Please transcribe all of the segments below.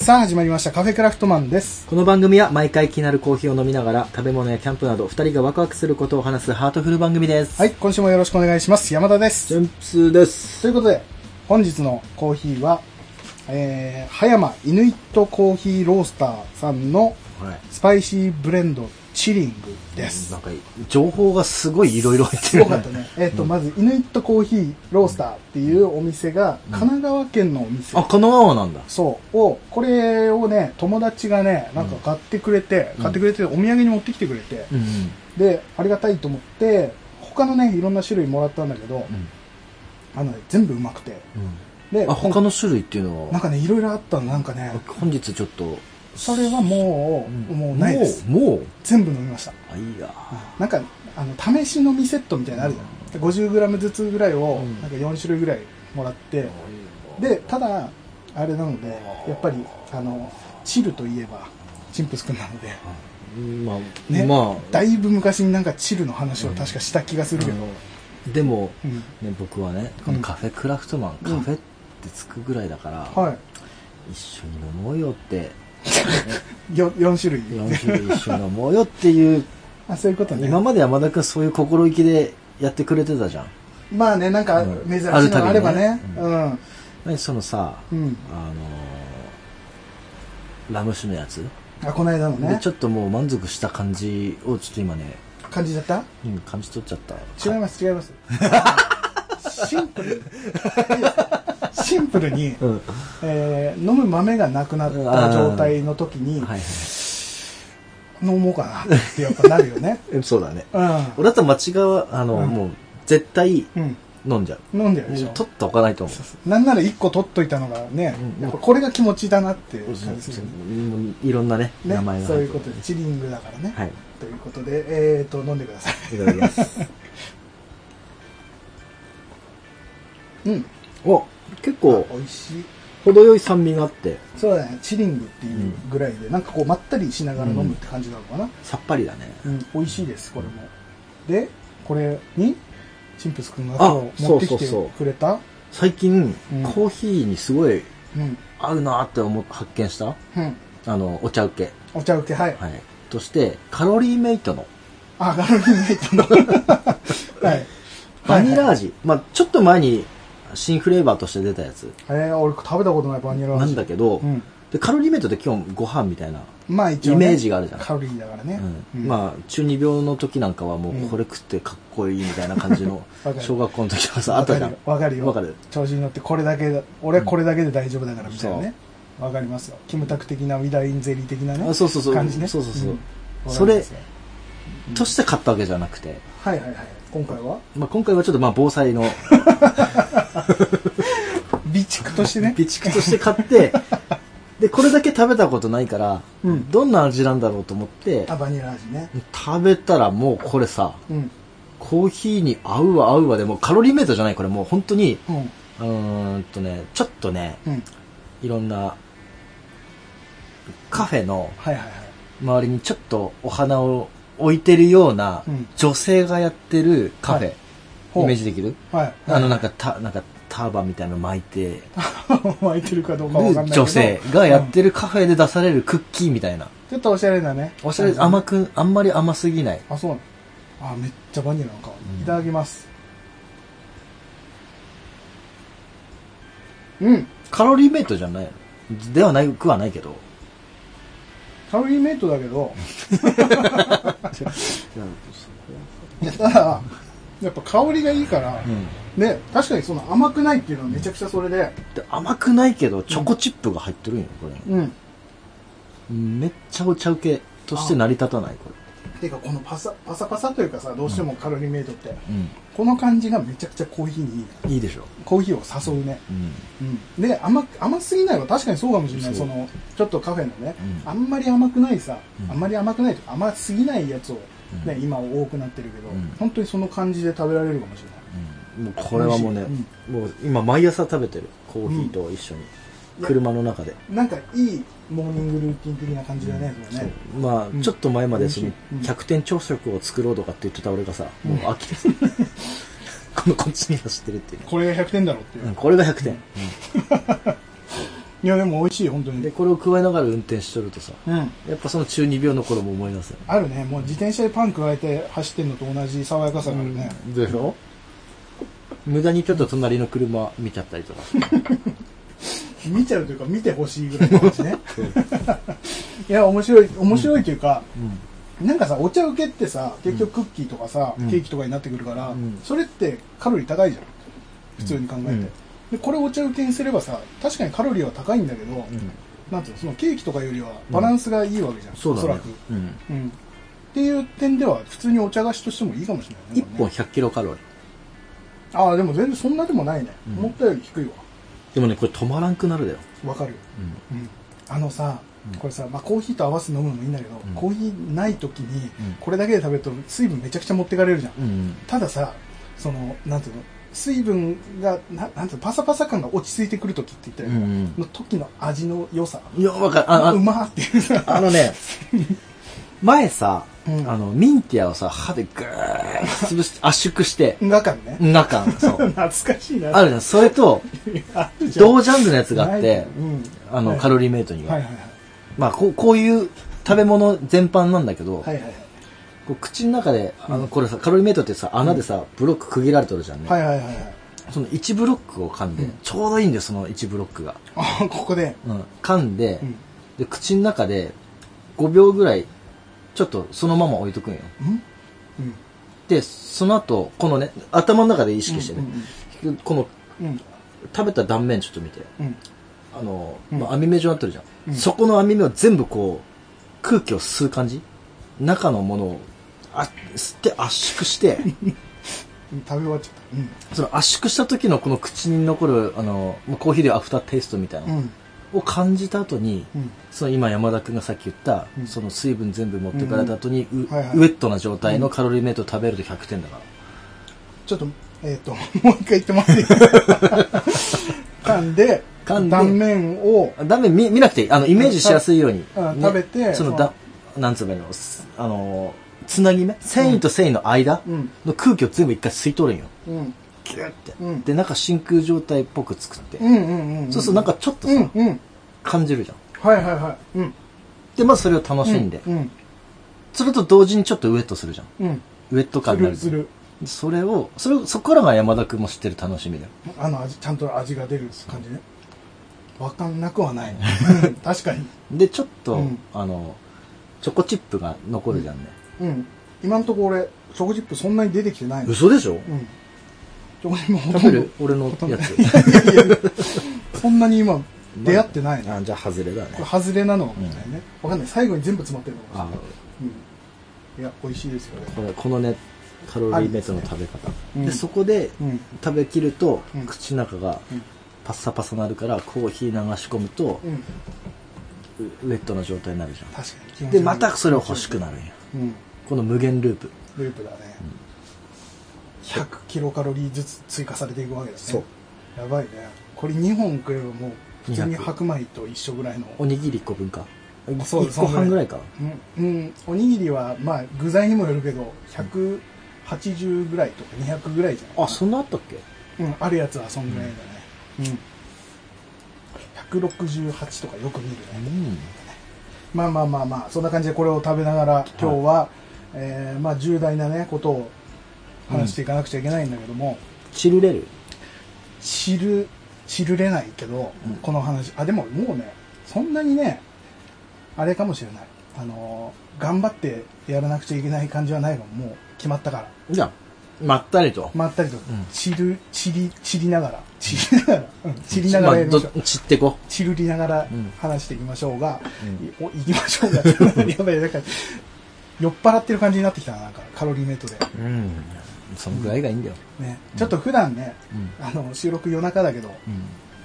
さあ始まりましたカフェクラフトマンですこの番組は毎回気になるコーヒーを飲みながら食べ物やキャンプなど二人がワクワクすることを話すハートフル番組です。はい今週もよろしくお願いします山田ですジャンプスです。ということで本日のコーヒーはえー、葉山 Inuit Coffee Roaster さんのはい。スパイシーブレンドチリングですなんか、情報がすごいいろいろ入ってするごかったね。えっ、と、まず、 Inuit Coffee Roaster っていうお店が、神奈川県のお店。あ、神奈川なんだ。そう。を、これをね、友達がね、なんか買ってくれて、うん買ってくれて、お土産に持ってきてくれて、うんで、ありがたいと思って、他のね、いろんな種類もらったんだけど、うん。あのね、全部うまくて。で、あ、他の種類っていうのは、なんかね、いろいろあったの、なんかね、本日ちょっと、それはもう、もうないです。もう、全部飲みました。あ、いいや。なんか、あの、試し飲みセットみたいなのあるじゃん。50g ずつぐらいをう、ん。なんか4種類ぐらいもらって、で、ただ、あれなので、やっぱり、あの、チルといえば、チンプスくんなので、まあ、ね、まだいぶ昔になんかチルの話を確かした気がするけど、あ、でも、うん。ね、僕はね、このカフェクラフトマン、うん。カフェってつくぐらいだから、はい。一緒に飲もうよって、よ4種類。4種類一緒に飲もうよっていう、あ、そういうことね。今まで山田君そういう心意気でやってくれてたじゃん。まあね、なんかうん珍しいのがあればね。あうん。何そのさ、うん。あのーラム酒のやつ、あ、この間のねでち。ょっともう満足した感じをちょっと今ね、感じちゃった？うん、感じ取っちゃった。違います、違います。シンプルシンプルに、うん。えー飲む豆がなくなった状態の時に、はいはい。飲もうかなってやっぱなるよね。え そうだね。う俺だったら間違う、あの、うんもう、絶対ん。うん。飲んじゃう。飲んでるでしょ。取っておかないと思う。なんなら1個取っといたのがね、うんやっぱこれが気持ちだなって感じする。うんいろんなね、ね名前がそういうことで、チリングだからね。はい。ということで、えーと、飲んでください。いただきます。うん。お、結構、美味しい。程よい酸味があって、そうだね、チリングっていうぐらいで、なんかこう、まったりしながら飲むって感じなのかな。さっぱりだね。うん、美味しいです、これも。で、これに、チンプスくんが持ってきてそうそうそうくれた最近、うんコーヒーにすごいうん。合うなって思っ発見した？うん。あの、お茶受け。お茶受け、はい。はい。として、カロリーメイトのあ、ガロリーメイトの。はい。バニラはい味。まあちょっと前に新フレーバーとして出たやつはい。えー、俺食べたことないバニラ味。なんだけど、うん。でカロリーメイトって基本ご飯みたいな。まあ一応、ね、イメージがあるじゃんカロリーだからね。うんまあ中二病の時なんかはもうこれ食ってかっこいいみたいな感じの 小学校の時とかさ、あ、あったじゃんわかるよ。。わかるよ。わかる。調子に乗ってこれだけだ、俺はこれだけで大丈夫だからみたいなね。わかりますよ。キムタク的なウィダインゼリー的なね。あそうそうそう感じね。そうそうそうそれとして買ったわけじゃなくて、はいはいはい。今回は？まあ今回はちょっとまあ防災の 備蓄としてね。備蓄として買って、で、これだけ食べたことないから、うんどんな味なんだろうと思ってあ、、バニラ味ね。食べたらもうこれさ、うん。コーヒーに合うわ合うわでもうカロリーメイトじゃないこれもう本当に、うん。うーんとね、ちょっとね、うん。いろんなカフェの。周りにちょっとお花を置いてるようなうん女性がやってるカフェ、はいイメージできる、はい。あのなんかた、なんかターバンみたいなの巻いて 巻いてるかどうかわかんないけど。る女性がやってる。るカフェで出されるクッキーみたいな。ちょっとおしゃれだね。おしゃれ、甘く、あんまり甘すぎない。あ、そうなのあ、めっちゃバニラの香り。うんいただきます。うん。カロリーメイトじゃないのではないくはないけど。カロリーメイトだけど、いや、ただ、やっぱ香りがいいから、うんね、確かにその甘くないっていうのはめちゃくちゃそれで、で甘くないけど、チョコチップが入ってるんよ、これ。うん。めっちゃお茶受けとして成り立たない、こていうか、このパサ、パサパサというかさ、どうしてもカロリーメイトって、れ。この感じがめちゃくちゃコーヒーにいい。うん。いいでしょ。コーヒーを誘うね。うん。うん。で、甘、甘すぎないは確かにそうかもしれない。そそうの、ちょっとカフェのね、うんあんまり甘くないさ、うんあんまり甘くないとか甘すぎないやつを、ね、うん今多くなってるけど、うん本当にその感じで食べられるかもしれない。うんもうこれはもうね、もう今毎朝食べてる。コーヒーと一緒に。うん。車の中で。なんかいいモーニングルーティン的な感じだね、それね。まあ、うん。ちょっと前までその美味しい。うん。100点朝食を作ろうとかって言ってた俺がさ、うん。もう飽きて このこっちに走ってるっていう。ね、これが100点だろうっていう。うんこれが100点、いやでも美味しい本当に。でこれを加えながら運転しとるとさうん。やっぱその中二病の頃も思い出すよあるね。もう自転車でパン加えて走ってるのと同じ爽やかさがあるね、でしょ？無駄にちょっと隣の車見ちゃったりとか。見ちゃうというか見てほしいぐらいの感じね いや面白い面白いというか、なんかさお茶受けってさ結局クッキーとかさ、うん。ケーキとかになってくるから、うん。それってカロリー高いじゃん。普通に考えて、うん。でこれお茶受けにすればさ確かにカロリーは高いんだけど、うん。なんていうのそのケーキとかよりはバランスがいいわけじゃん、そうだね。おそらく、うん。うん、っていう点では普通にお茶菓子としてもいいかもしれないね。1本100キロカロリーああでも全然そんなでもないね、うん。思ったより低いわ。でもねこれ止まらんくなるだよ、わかる。よ、うん。うん、あのさ、うん。これさ、まあ、コーヒーと合わせて飲むのもいいんだけど、うん。コーヒーない時にうん。これだけで食べると水分めちゃくちゃ持ってかれるじゃん、うんたださそのなんていうの水分がななんていうのパサパサ感が落ち着いてくる時って言ったよ、うんの時の味の良さ。いやわかる。あうあまーっていうさ。あのね 前さ、うん。あのミンティアをさ歯でグーッ潰して圧縮してが感ね、んが感そう。懐かしいな。あるじゃん。それと あるじゃん。同ジャンルのやつがあってうん。あの、はい。カロリーメイトには、はいはいまあこうこういう食べ物全般なんだけど、はいはいはい。こう口の中であのこれさカロリーメイトってさ穴でさブロック区切られてるじゃんね、はいはいはいはい。その1ブロックを噛んで、うん。ちょうどいいんだよその1ブロックが、あここで。うん、噛んで,、うん。で口の中で5秒ぐらいちょっとそのまま置いとくんよ。うん？うん。でその後このね頭の中で意識してね、このうんうん。食べた断面ちょっと見て。うん。あの、うん。まあ、網目状になってるじゃん、うん。そこの網目を全部こう空気を吸う感じ？中のものをあ吸って圧縮して。う ん食べ終わっちゃった。うん。その圧縮した時のこの口に残るあのまあコーヒーでアフターテイストみたいな。のうんを感じた後に、うん。その今山田君がさっき言った、うん。その水分全部持ってかれた後に、ウェットな状態のカロリーメイトを食べると100点だから、ちょっとえっ、と もう一回言ってもらっていい？ですか噛んで噛んで。断面をダメ見見なくていい。あのイメージしやすいように、うん食べてそのだなんつうのあのつなぎ目？繊維と繊維の間うん。の空気を全部一回吸い取るんよ。うんギュッて、うん。で中真空状態っぽく作って、うんうんうんそうするとなんかちょっとさ、うんうん。感じるじゃん。はいはいはい。うん。でまずそれを楽しんで、うんそれと同時にちょっとウエットするじゃん。うん。ウエット感になるするそれをそれをそこからが山田君も知ってる楽しみだよ。あの味ちゃんと味が出る感じね。わかんなくはない。うん確かに。でちょっと、うん。あのチョコチップが残るじゃんね、うん。今のところ俺チョコチップそんなに出てきてないの。嘘でしょ、うんチョコチップもほとんど食べる俺のやつ。そんなに今出会ってないの？あじゃあ外れだね。外れなの？かもしれないね、わかんない。最後に全部詰まってるのかもしあれない、うん、いや美味しいですよね。これこのねカロリーメイトの食べ方。うん。でそこでうん。食べきると、うん。口の中がうん。パッサパサなるからコーヒー流し込むと、うん。ウウェットな状態になるじゃん。確かに。でまたそれを欲しくなるんや。うん。この無限ループ。ループだね、100キロカロリーずつ追加されていくわけですね。やばいね。これ2本食えばもう普通に200白米と一緒ぐらいの。おにぎり1個分か。そう1個半ぐらいか。うん、うん、おにぎりはまあ具材にもよるけど180ぐらいとか200ぐらいじゃんあそんなあったっけ？うん、あるやつはそんぐらいだね。うん。168とかよく見るうね。ん。まあまあまあまあ、そんな感じでこれを食べながら、今日は、えーまあ重大なね、ことを話していかなくちゃいけないんだけども、チルレる？知る、知るれないけど、うん。この話、あ、でももうね、そんなにね、あれかもしれない。あのー頑張ってやらなくちゃいけない感じはないのもう決まったから。じゃあまったりと、まったりと。ん、散る、散り、散りながら、散りながら、うん。散りながらやりましょう。ど散ってこ。チルりながらうん。話していきましょうが、うん。いお行きましょうが。やばいなんか酔っ払ってる感じになってきたななんか。カロリーメイトで、うんそのぐらいがいいんだよ。ね、ちょっと普段ね、うん。あの収録夜中だけどうん。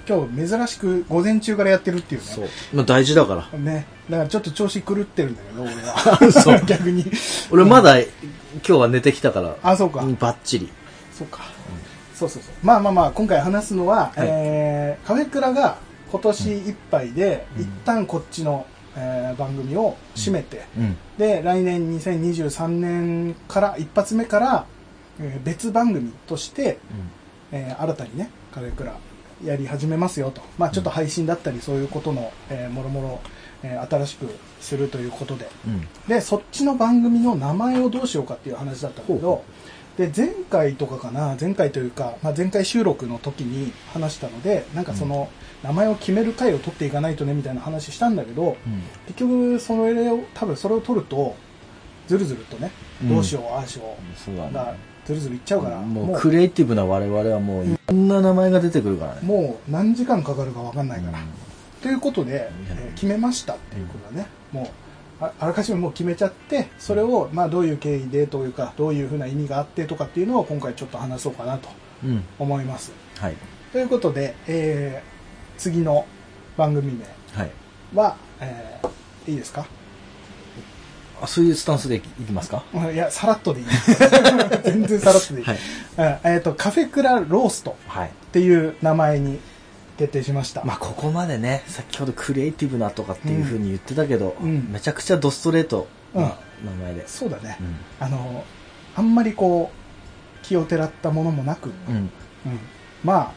今日珍しく午前中からやってるっていうね。そう。まあ大事だから。ね。だからちょっと調子狂ってるんだけど俺は。そう。逆に。俺まだ今日は寝てきたからあそうか、うんバッチリ。そうか、そうそうそう。まあまあまあ今回話すのは、はい。えーカフェクラが今年いっぱいで、うん。一旦こっちの、えー番組を締めて、うん。で来年2023年から一発目から、えー別番組として、えー新たにねカレークラやり始めますよと。まあちょっと配信だったりそういうことの、えーもろもろ、えー新しくするということで。うん。で、そっちの番組の名前をどうしようかっていう話だったんだけど、で、前回とかかな、前回というか、まあ、前回収録の時に話したので、なんかその、名前を決める回を取っていかないとね、みたいな話したんだけど、うん。結局、それを、多分それを取ると、ずるずるとね、うんどうしよう、ああしよそうだう、がね。、ずるずるいっちゃうから、もうクリエイティブな我々はもういろんな名前が出てくるからね。もう何時間かかるか分かんないから。うんということで、えー決めましたっていうことだね。もうあ、あらかじめもう決めちゃって、それを、まあ、どういう経緯でというか、どういうふうな意味があってとかっていうのを今回ちょっと話そうかなとうん。思います。はい。ということで、えー次の番組名はい。は、えーいいですか？あ、そういうスタンスでいきますか？うんいや、さらっとでいい。全然さらっとでいい。はい。うんえっ、と、カフェクラローストはい。っていう名前に決定しました。まあ、ここまでね、先ほどクリエイティブなとかっていうふうに言ってたけど、うんめちゃくちゃドストレートな名前で。そうだね。うん。あの、あんまりこう、気をてらったものもなく、うん。うんまあ、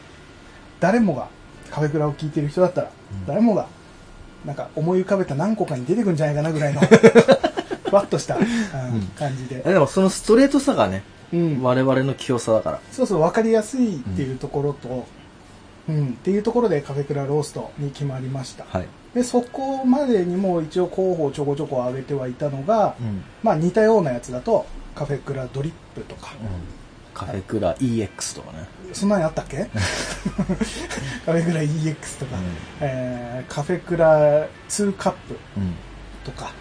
誰もが、カフェクラを聞いてる人だったら、うん誰もが、なんか思い浮かべた何個かに出てくんじゃないかなぐらいの、ふわっとした、うん感じで。えでもそのストレートさがね、うん我々の器用さだから。そうそう、わかりやすいっていうところと、うん、っていうところでカフェクラローストに決まりました。はい。で、そこまでにも一応候補をちょこちょこ上げてはいたのが、うん。まあ似たようなやつだと、カフェクラドリップとか、カフェクラ EX とかね。そんなにあったっけ？カフェクラ EX とか、うんえーカフェクラ2カップうん。とか、えー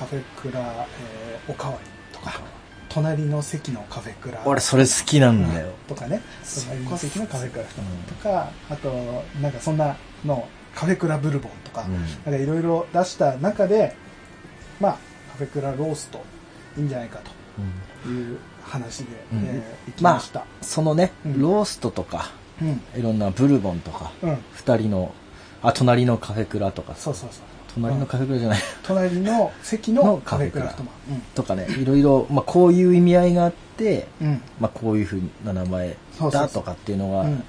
カフェクラ、えーおかわりとか、隣の席のカフェクラ俺それ好きなんだよ。とかね、そ隣の席のカフェクラとうんか、あと、なんかそんなの、カフェクラブルボンとか、うんなんかいろいろ出した中で、まあ、カフェクラローストいいんじゃないかという話で、うんえー、いきました。そのね、うんローストとか、うん。いろんなブルボンとか、うん。二人の、あ、隣のカフェクラとかさそうそうそう。隣のカフェクラじゃない、隣の席ののカフェクラフトマン。とかね、いろいろ、まあこういう意味合いがあって。まあこういうふうな名前だとかっていうのが、うん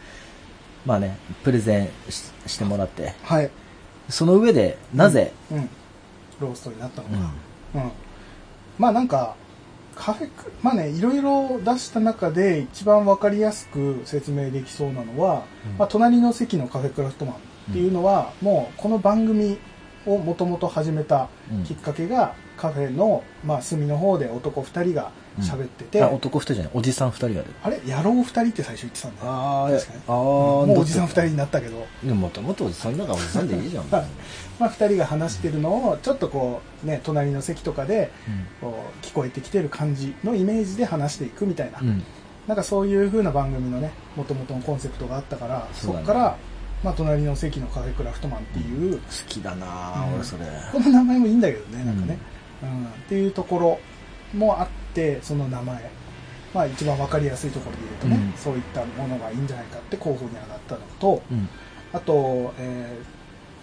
まあね、プレゼンししてもらって、はい。その上で、なぜ、うん。ローストになったのうんか。うん。まあなんか、カフェク、まあね、いろいろ出した中で一番わかりやすく説明できそうなのは、うんまあ隣の席のカフェクラフトマンっていうのは、もうこの番組をもともと始めたうんきっかけが、カフェの、まあ隅の方で男二人が喋ってて、あ男二人じゃない、おじさん二人が。あれ？野郎二人って最初言ってたんだよ。あ確かにあー、もうおじさん二人にななったけど、でももともとおじさんだからおじさんでいいじゃん。は いまあ二人が話してるのを、ちょっとこう、ね、隣の席とかで、こう聞こえてきてる感じのイメージで話していくみたいな、うん。うん。なんかそういう風な番組のね、もともとのコンセプトがあったから、そこから、まあ隣の席のカフェクラフトマンっていう、好きだなぁ、うん。俺それ。この名前もいいんだけどね、なんかね、うん。っていうところもあって、その名前、まあ一番わかりやすいところで言うとね、うん。そういったものがいいんじゃないかって候補に上がったのと、うん。あと、え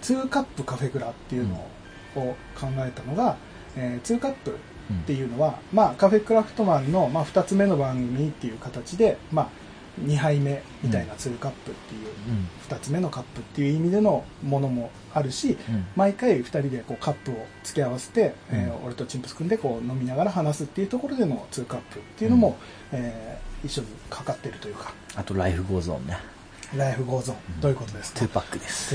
ー、2カップカフェクラっていうのを考えたのが、えー、2カップっていうのは、まあ、カフェクラフトマンの、まあ、2つ目の番組っていう形で、まあ、2杯目みたいな2カップっていう、うん。2つ目のカップっていう意味でのものもあるし、うん。毎回2人でこうカップを付け合わせて、え俺とチンプス君でこう飲みながら話すっていうところでの2カップっていうのも、えー一緒にかかってるというか、あと、 Life Goes On ね。 Life Goes On、うんどういうことですか？2Pac です。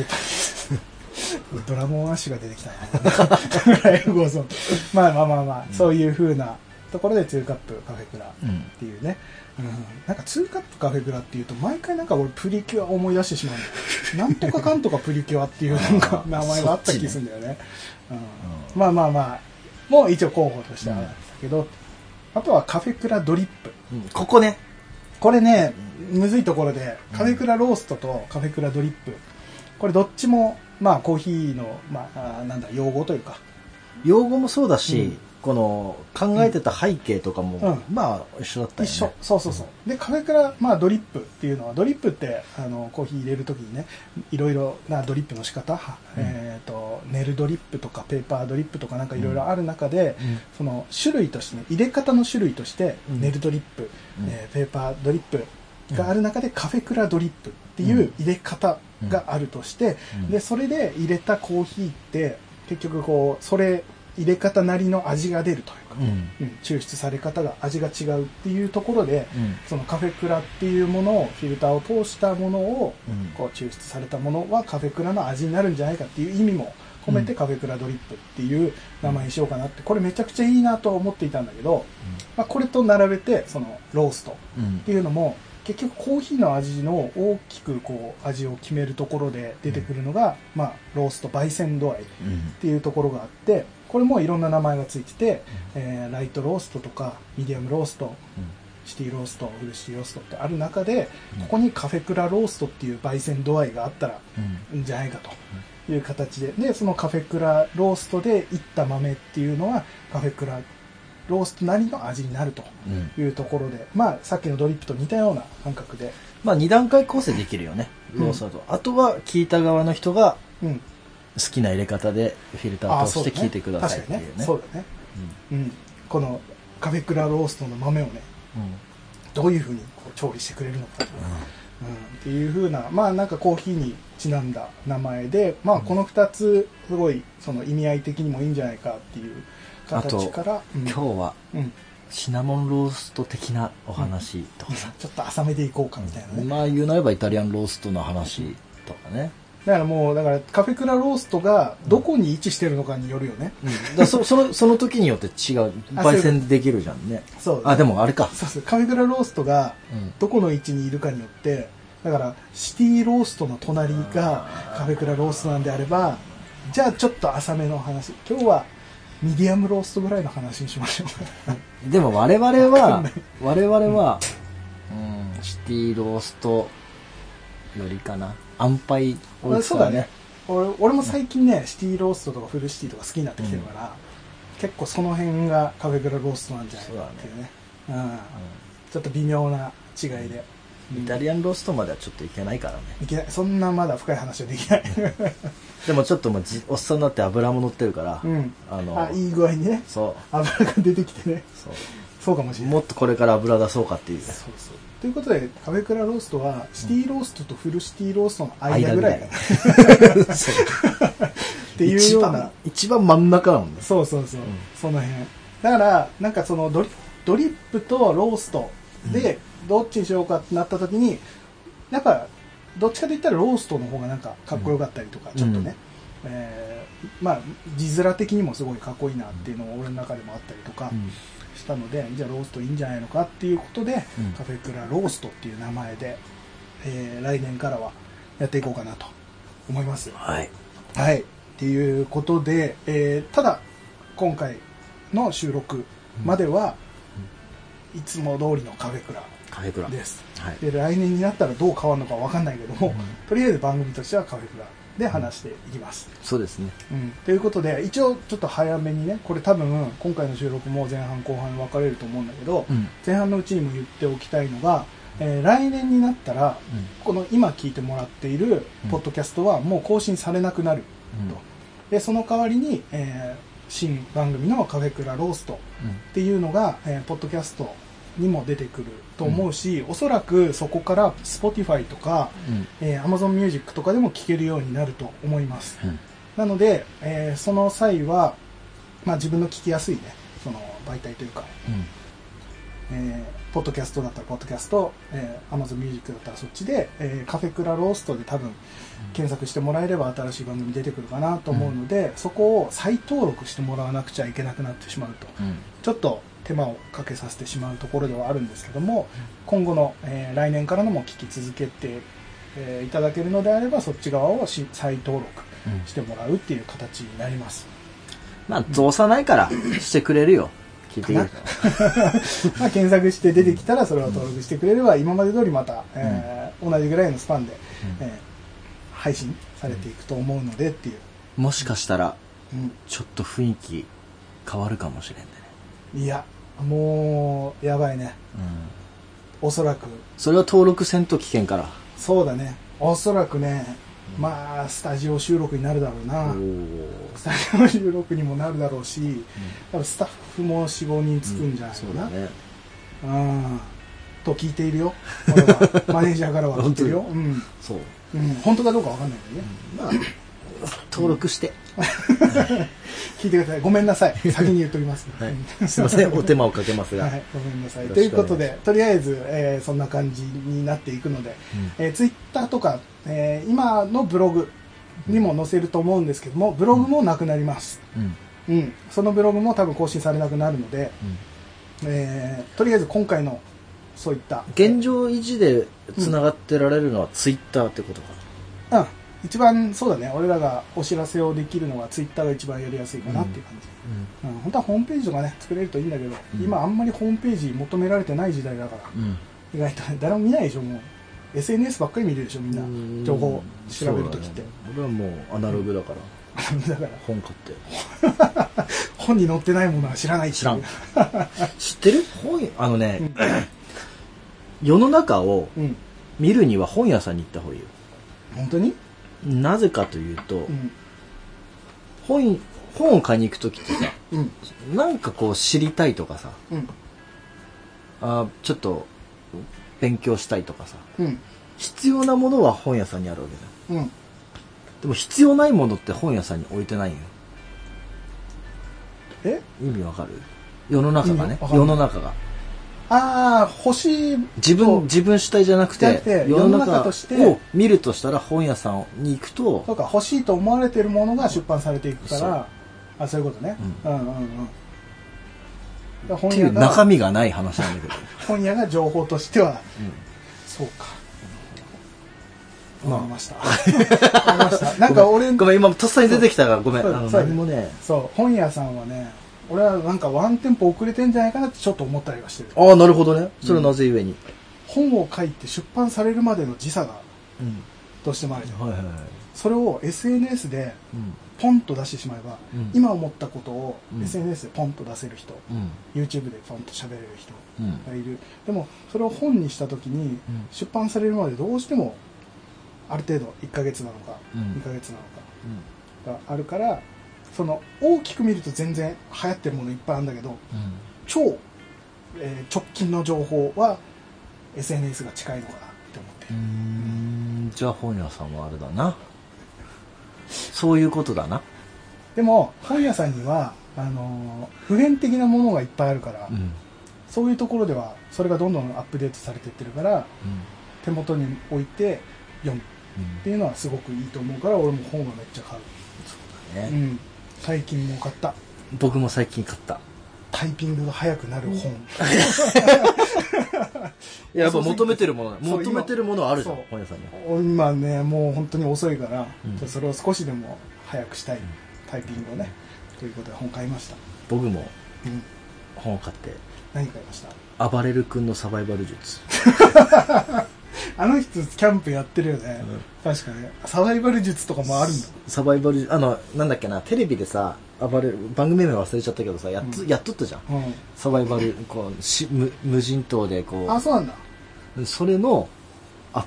Dragon Ash が出てきたな。Life Goes On。まあまあまあまあ、うんそういう風なところで2カップカフェクラっうん。ていうね。うん、なんか2カップカフェクラっていうと毎回なんか俺プリキュア思い出してしまう。なんとかかんとかプリキュアっていうなんか名前があった気するんだよね。うんうんまあまあまあ、もう一応候補としてはあるんですけど、あとはカフェクラドリップ。うんここね。これね、むずいところで、カフェクラローストとカフェクラドリップ。これどっちも、まあコーヒーの、まあ、なんだ、用語というか、用語もそうだし、うんこの考えてた背景とかも、うん。まあ一緒だったよね。一緒。そうそうそう。で、カフェクラ、まあドリップっていうのは、ドリップって、あの、コーヒー入れるときにね、いろいろなドリップの仕方、はうん。えっ、と、ネルドリップとかペーパードリップとかなんかいろいろある中で、うん。その種類としてね、入れ方の種類として、うん。ネルドリップ、うん。えーペーパードリップ、がある中でカフェクラドリップっていう入れ方があるとして、うん。でそれで入れたコーヒーって結局こうそれ入れ方なりの味が出るというか、うん。うん抽出され方が味が違うっていうところで、うん。そのカフェクラっていうものをフィルターを通したものをうん。こう抽出されたものはカフェクラの味になるんじゃないかっていう意味も込めてうん。カフェクラドリップっていう名前にしようかなって。これめちゃくちゃいいなとは思っていたんだけど、まあ、これと並べてそのローストっうんていうのも結局コーヒーの味の大きくこう味を決めるところで出てくるのが、まあ、ロースト焙煎度合いっうんていうところがあってこれもいろんな名前がついてて、えーライトローストとかミディアムローストシティローストフルシティローストってある中でうん。ここにカフェクラローストっていう焙煎度合いがあったらうん。いいんじゃないかという形で。でそのカフェクラローストでいった豆っていうのはカフェクラローストなりの味になるとうん。いうところで。まあさっきのドリップと似たような感覚で、まあ二段階構成できるよねローストだと、あとは聞いた側の人がうん、好きな入れ方でフィルターを通して聞いてくださいっていうね。そうだね、うん、このカフェクラローストの豆をねどういうふうにこう調理してくれるのかと、うん、っていうふうなまあなんかコーヒーにちなんだ名前でまあこの2つすごいその意味合い的にもいいんじゃないかっていう形から、うん、今日はうん、シナモンロースト的なお話とか。さ、ちょっと浅めでいこうかみたいなね、まあ言うなればイタリアンローストの話とかね、だからもうだからカフェクラローストがどこに位置してるのかによるよね、だからそ そのその時によって違う焙煎できるじゃんね。そう。あでもあれか。そうそう。カフェクラローストがうんどこの位置にいるかによってだからシティローストの隣がカフェクラローストなんであればじゃあちょっと浅めの話。今日はミディアムローストぐらいの話にしましょう。でも我々は我々は、うん、シティローストよりかな安牌多いそうだね。俺俺も最近ねシティローストとかフルシティとか好きになってきてるから、結構その辺がカフェクラローストなんじゃないかっていうね。うん、ちょっと微妙な違いで、イタリアンローストまではちょっといけないからね。いけない。そんなまだ深い話はできない。でもちょっともおっさんになって油も乗ってるから、うん。あのあいい具合にね。そ油が出てきてね。うそう。そうかもしれない。もっとこれから油出そうかっていう。そうそうということでカフェクラローストはシティローストとフルシティローストの間ぐらい。っていうような。一番一番真ん中だもんねそうそうそう、その辺。だからなんかそのドリドリップとローストでどっちにしようかってなった時にやっぱどっちかといったらローストの方がなんかかっこよかったりとか、うん。ちょっとね、えーまあ字面的にもすごいかっこいいなっていうのが俺の中でもあったりとかうん。したので、じゃあローストいいんじゃないのかっていうことで、うん。カフェクラローストっていう名前で、えー来年からはやっていこうかなと思います。はい。はい。っていうことで、えーただ、今回の収録までは、いつも通りのカフェクラカフェクラ。です。はい。で、来年になったらどう変わるのかわかんないけども、うん。とりあえず番組としてはカフェクラで話していきます。そうですね。うん。ということで、一応ちょっと早めにね、これ多分、今回の収録も前半後半分かれると思うんだけど、うん。前半のうちにも言っておきたいのが、えー来年になったら、この今聞いてもらっているポッドキャストはもう更新されなくなると、でその代わりに、えー新番組のカフェクラローストっていうのが、えーポッドキャストにも出てくると思うし、おそらくそこから Spotify とか、うん。えー Amazon Music とかでも聞けるようになると思います。うん。なので、えーその際は、まあ、自分の聞きやすいね。その媒体というか。えーポッドキャストだったらポッドキャスト、えー、Amazon Music だったらそっちで、えーカフェクラローストで多分検索してもらえれば新しい番組出てくるかなと思うので、そこを再登録してもらわなくちゃいけなくなってしまうと。うん。ちょっと手間をかけさせてしまうところではあるんですけども今後の、えー来年からのも聞き続けて、えーいただけるのであればそっち側をし再登録うん。してもらうっていう形になります。まあ造作ないからしてくれるよ。聞いて まあ、検索して出てきたらそれを登録してくれれば今まで通りまた、えー同じぐらいのスパンで、えー配信されていくと思うのでっていう、もしかしたらうん。ちょっと雰囲気変わるかもしれんでね。いやもうやばいね。うん。おそらく。それは登録せんと危険から。そうだね。おそらくね。まあスタジオ収録になるだろうな、スタジオ収録にもなるだろうし多分スタッフも45人つくんじゃないかな、そうだね。うん。と聞いているよ。マネージャーからは聞いてるよ、うん。そう。うん、本当かどうかわかんないけどね、まあ、登録して。聞いてくださいごめんなさい 先に言っときます、はいうん。すいません、お手間をかけますが。はい、ごめんなさい。ということで、とりあえず、えーそんな感じになっていくので、えツイッターとか、えー今のブログにも載せると思うんですけども、ブログもなくなります。うん。うん。そのブログも多分更新されなくなるので、うんえーとりあえず今回の、そういった。現状維持で繋がってられるのはツイッターってことかうん。一番、そうだね。俺らがお知らせをできるのは Twitter が一番やりやすいかなっていう感じ。うん、本当はホームページとかね、作れるといいんだけど、うん。今あんまりホームページ求められてない時代だから、うん。意外とね誰も見ないでしょもう。SNS ばっかり見るでしょみんうん。な情報調べるときって、ね。俺はもうアナログだから、だから。本買って。本に載ってないものは知らない知らん。知ってる？本、あのね、世の中をうん。見るには本屋さんに行った方がいいよ。本当に？なぜかというと、うん。本、本を買いに行くときってさ、うん。なんかこう知りたいとかさ、うん。あーちょっと勉強したいとかさ、うん。必要なものは本屋さんにあるわけだよ。うん。でも必要ないものって本屋さんに置いてないよ。え？意味わかる？世の中がね世の中がああ欲しい自分自分主体じゃなくて世のて世の中中として。を見るとしたら本屋さんに行くとそうか欲しいと思われてるものが出版されていくから。あそういうことね、うん、うんうんうん。中身がない話なんだけど、本屋が情報としては。うそうか。まあ。わかりました。わかりました。なんか俺んごめん今とっさに出てきたからごめん。ね。そう本屋さんはね俺はなんかワンテンポ遅れてんじゃないかなってちょっと思ったりはしてる。ああなるほどね。それはなぜゆえに、本を書いて出版されるまでの時差がうん。どうしてもあるじゃん。はいはいはい。それを SNS でうん。ポンと出してしまえば、うん。今思ったことをうん。SNS でポンと出せる人、うん。YouTube でポンと喋れる人うん。がいる。でもそれを本にした時にうん。出版されるまでどうしてもある程度1ヶ月なのかうん。2ヶ月なのかがあるからその大きく見ると全然流行ってるものいっぱいあるんだけど超、えー直近の情報は SNS が近いのかなって思って。うる、ん。じゃあ本屋さんはあれだな。そういうことだな。でも本屋さんにはあのー普遍的なものがいっぱいあるから、うん。そういうところではそれがどんどんアップデートされていってるから手元に置いて読むっていうのはすごくいいと思うから俺も本はめっちゃ買う、ね。うん、最近も買った。僕も最近買った。タイピングが速くなる本、い ややっぱ求めてるものだそう求めてるものはあるじゃんそう。本屋さんには今ねもう本当に遅いから、うん。じゃあそれを少しでも早くしたいタイピングをねということで本買いました、僕もうん、本を買って。何買いました？暴れる君のサバイバル術 あの人キャンプやってるよね、確かね。サバイバル術とかもあるんだ。サバイバルあのなんだっけな。テレビでさ暴れる番組名忘れちゃったけどさやっと,、うん。やっとったじゃん。うん。サバイバルこうし無無人島でこあそうなんだ。うそれの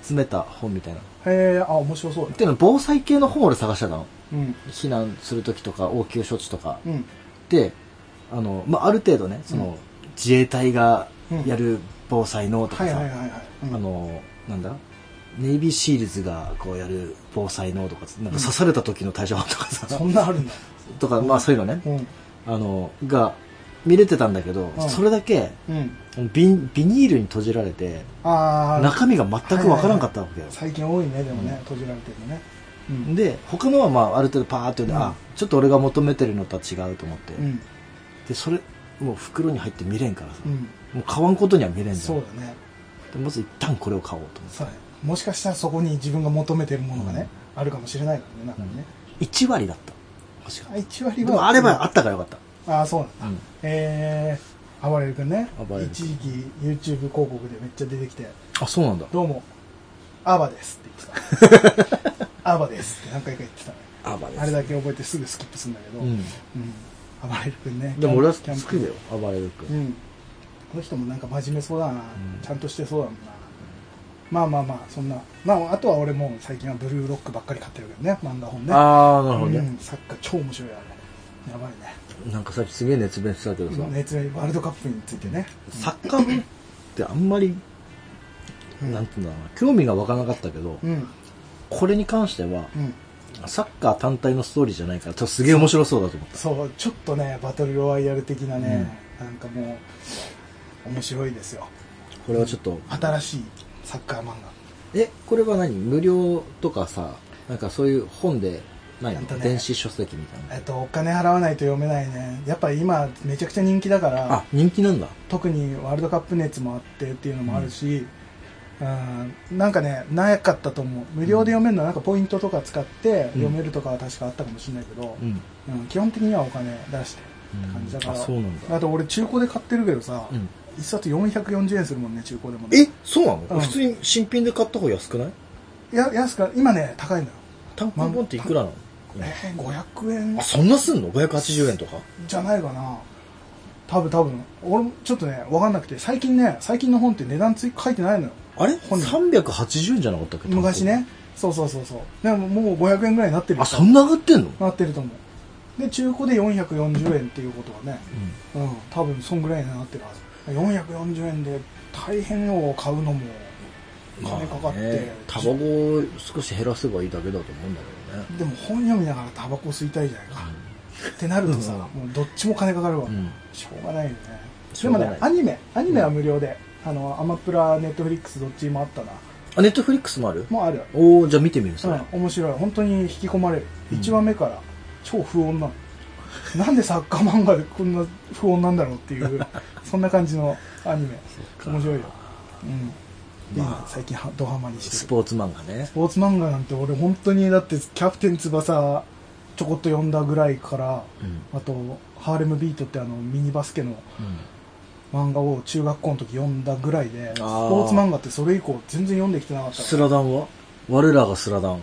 集めた本みたいな。っへえあ面白そうだ。ていうのは防災系の本を俺探してたの。うん。避難する時とか応急処置とか。うん。であの、まあ、ある程度ねその、うん。自衛隊がうん。やる防災のとかさ、はいはいはいはい、うん。あのなんだ？ネイビーシールズがこうやる防災のとかなんか刺された時の対処法とかさ、そんなあるんだ。とかまあそういうのね、うん。あのが見れてたんだけど、うん。それだけうん。ビンビニールに閉じられて中身が全くわからんかったわけよ、最近多いねでもね、うん。閉じられてるのね。うん。で他のはまあある程度パーってうん。あちょっと俺が求めてるのとは違うと思って、うん。でそれもう袋に入って見れんからさ、うん。もう買わんことには見れんじゃん。そうだね。でまず一旦これを買おうと思って。もしかしたらそこに自分が求めてるものがね、あるかもしれないからね中にね、1割だった。確かあ1割は。でもあればあったからよかった、ああそうなんだ、うん。えー、暴れる君ね。暴れる君一時期 YouTube 広告でめっちゃ出てきてあそうなんだ「どうもアバです」って言ってた。アバですって何回か言ってたね。あばれあれだけ覚えてすぐスキップするんだけど、うん。うん。暴れる君ね。でも俺は好キャンプ。きだよ暴れる君、うんこの人もなんか真面目そうだな、ん。ちゃんとしてそうだもんな。まあまあまあそんな。まああとは俺もう最近はブルーロックばっかり買ってるけどね漫画本ね。ああなるほどね、うん、サッカー超面白いあれ。やばいね。なんかさっきすげえ熱弁してたけどさ、熱弁ワールドカップについてね。サッカー部ってあんまりうんなんていうんだろうな。興味が湧かなかったけど、うん。これに関してはうん。サッカー単体のストーリーじゃないからちょっとすげえ面白そうだと思った。そうちょっとねバトルロワイヤル的なね、なんかもう面白いですよ。これはちょっと。新しいサッカー漫えこれは何？無料とかさなんかそういう本でないの、ね電子書籍みたいな。画えっとお金払わないと読めないね。やっぱり今めちゃくちゃ人気だからあ人気なんだ。特にワールドカップ熱もあってっていうのもあるし、うん、なんかねなかったと思う。無料で読めるのはなんかポイントとか使って読めるとかは確かあったかもしれないけど、うん。うん基本的にはお金出してって感じだから、あそうなんだ。あと俺中古で買ってるけどさ、うん一冊440円するもんね中古でもね。えそうなの、うん。普通に新品で買った方が安くない？や安く今ね高いのよ。単行本っていくらなの、えー、500円。あそんなすんの？580円とか？じゃないかな。多分多分。俺もちょっとね分かんなくて。最近ね最近の本って値段つい書いてないのよ。あれ？本人。380円じゃなかったっけ？昔ね。そうそうそうそう。でももう500円ぐらいになってるよ。あそんな上がってんの？なってると思う。で中古で440円っていうことはね。うん。多分そんぐらいになってるはず440円で大変を買うのも金かかって、ねタバコを少し減らせばいいだけだと思うんだけどね。でも本読みながらタバコ吸いたいじゃないか、ってなるとさ、うん。もうどっちも金かかるわ、うん。しょうがないよね。でもねアニメ。アニメは無料で、あのアマプラネットフリックスどっちもあったな。あネットフリックスもある？もうある。おおじゃあ見てみるそれ、うん、面白い。本当に引き込まれる、うん。1話目から超不穏なの。なんでサッカー漫画でこんな不穏なんだろうっていう そんな感じのアニメ。面白いよ。うん。まあ。最近はドハマりしてる。スポーツ漫画ね。スポーツ漫画なんて俺本当にだってキャプテン翼ちょこっと読んだぐらいからうん。あとハーレムビートってあのミニバスケの漫画を中学校の時読んだぐらいでスポーツ漫画ってそれ以降全然読んできてなかったスラダンは？我らがスラダン。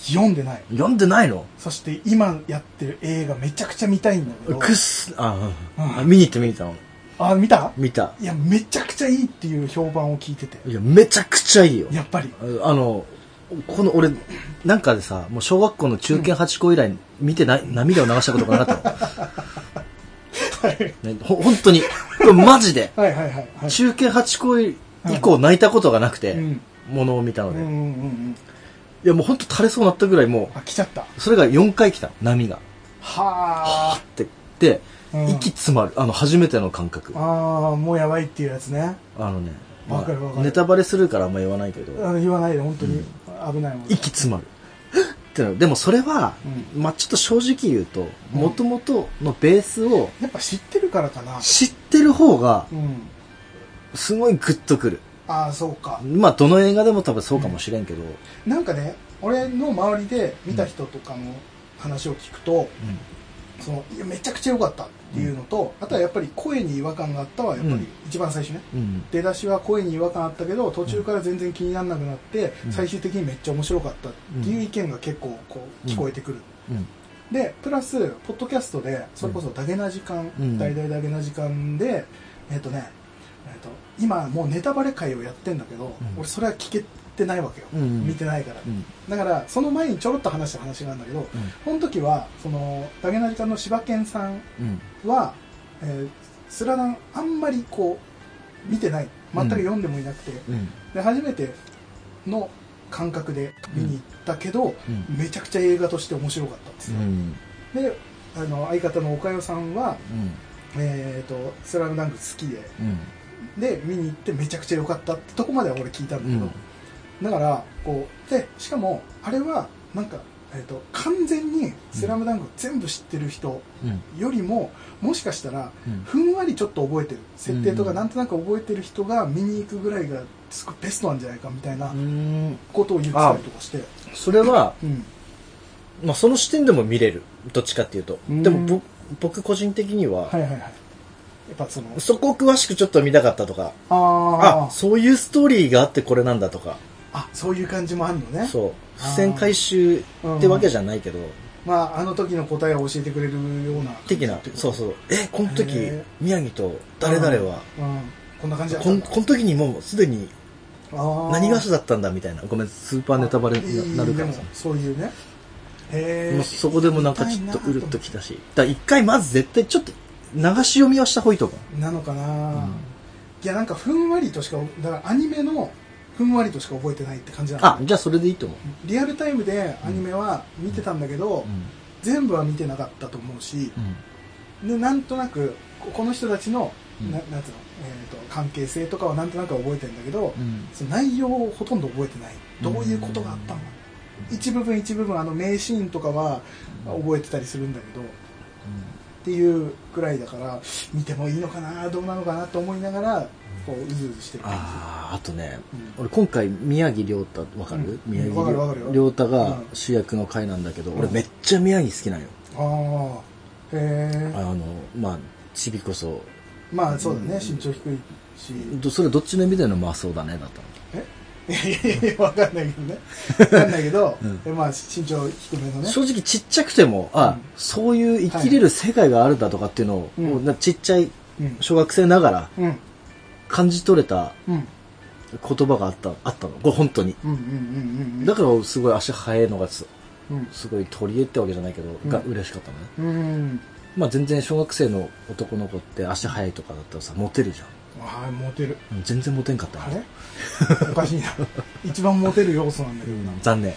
読んでない。読んでないの？そして今やってる映画めちゃくちゃ見たいんだけど。くっすあ、うん。見に行って見たの？あ見た？見た。いやめちゃくちゃいいっていう評判を聞いてて。いやめちゃくちゃいいよ。やっぱり。あのこの俺なんかでさもう小学校の中堅八校以来見てない、涙を流したことがなかった はい。の、ね、ほ本当に。マジで。はいはいはいはい。中堅八校以降泣いたことがなくて、うん。ものを見たので、いうんうんうんうん。やもう本当垂れそうになったぐらいもあ来ちゃった。うそれが4回来た。波が。はって。で、うん息詰まるあの初めての感覚。あああもうやばいっていうやつね。あのね、わかるわかる。ネタバレするからあんま言わないけど、あの言わないで本当に。危ないもん息詰まる。ってなる。でもそれは、まあちょっと正直言うとうんもともとのベースをやっぱ知ってるからかな。知ってる方がうん。すごいグッとくる。ああそうか。まあどの映画でも多分そうかもしれんけど、なんかね俺の周りで見た人とかの話を聞くと、そのいやめちゃくちゃ良かったっていうのと、あとはやっぱり声に違和感があったはやっぱうん。り一番最初ね、うん。出だしは声に違和感あったけど途中から全然気にならなくなって、うん。最終的にめっちゃ面白かったっていう意見が結構こう聞こえてくる、うん。でプラスポッドキャストでそれこそダゲな時間、うん。大々ダゲな時間でえっ、とね、えー、と今もうネタバレ会をやってんだけど、うん。俺それは聞けてないわけよ、うん。見てないから、うん。だからその前にちょろっと話した話があるんだけど、この時はそのダゲな時間の柴犬さんうん。は、えースラダンあんまりこう見てない。全く読んでもいなくて、うん。で初めての感覚で見に行ったけど、うん。めちゃくちゃ映画として面白かったんですよ、うん。であの相方の岡代さんはうん「えー、とスラムダンク好きでうん。で見に行ってめちゃくちゃ良かったってとこまでは俺聞いたんだけど、うんだからこうでしかもあれはなんか、えー、と完全に「スラムダンク全部知ってる人うん。よりももしかしたらうん。ふんわりちょっと覚えてる。設定とかうん。なんとなく覚えてる人が見に行くぐらいがすごいベストなんじゃないかみたいなうん。ことを言ってたりとかして、それは、うん、まあ、その視点でも見れる。どっちかっていうと。うん。でもぼ僕個人的には、はいはいはい。やっぱその。そこを詳しくちょっと見たかったとか。ああそういうストーリーがあってこれなんだとかああそういう感じもあるのね。そう。あー。付箋回収ってわけじゃないけど、まああの時の答えを教えてくれるような。的な。そうそう。えこの時へ宮城と誰々は。うん、こんな感じだこんこの時にもうすでに何がしだったんだみたいな。ごめんスーパーネタバレになるから。そういうね。へえそこでもなんかちょっとうるっときたし。だ一回まず絶対ちょっと流し読みはした方がいいと思う。なのかな、うん。いやなんかふんわりとしかだからアニメのふんわりとしか覚えてないって感じなのあじゃあそれでいいと思う、リアルタイムでアニメは見てたんだけど、全部は見てなかったと思うし、でなんとなくここの人たちの、うん。ななんつうの、えー、と関係性とかはなんとなく覚えてるんだけど、うん。その内容をほとんど覚えてない。どういうことがあったのか、一部分一部分あの名シーンとかは覚えてたりするんだけど、っていうくらいだから見てもいいのかなどうなのかなと思いながらこううずうずしてる感あああとね、うん。俺今回宮城亮太わかる、うん。宮城わかるわかるよ。亮太がうん。主役の回なんだけど、うん。俺めっちゃ宮城好きなんよ、じああへえあのまあチビこそ。まあそうだね。身長低いし。どそれどっちの意味でのまあそうだねだったのいやいやいやわかんないけどね。わかんないけど、まあ身長低めのね。正直ちっちゃくてもあ、うん。そういう生きれる世界があるんだとかっていうのを、うん。もうなちっちゃいうん。小学生ながらうん感じ取れたうん。言葉があったあったの。これ本当に。だからすごい足速いのがすごい取り柄ってわけじゃないけど、うん。が嬉しかったのね。うん。まあ全然小学生の男の子って足速いとかだったらさモテるじゃああモテる。全然モテんかったあれ？おかしいな。一番モテる要素なんだけど。な残念、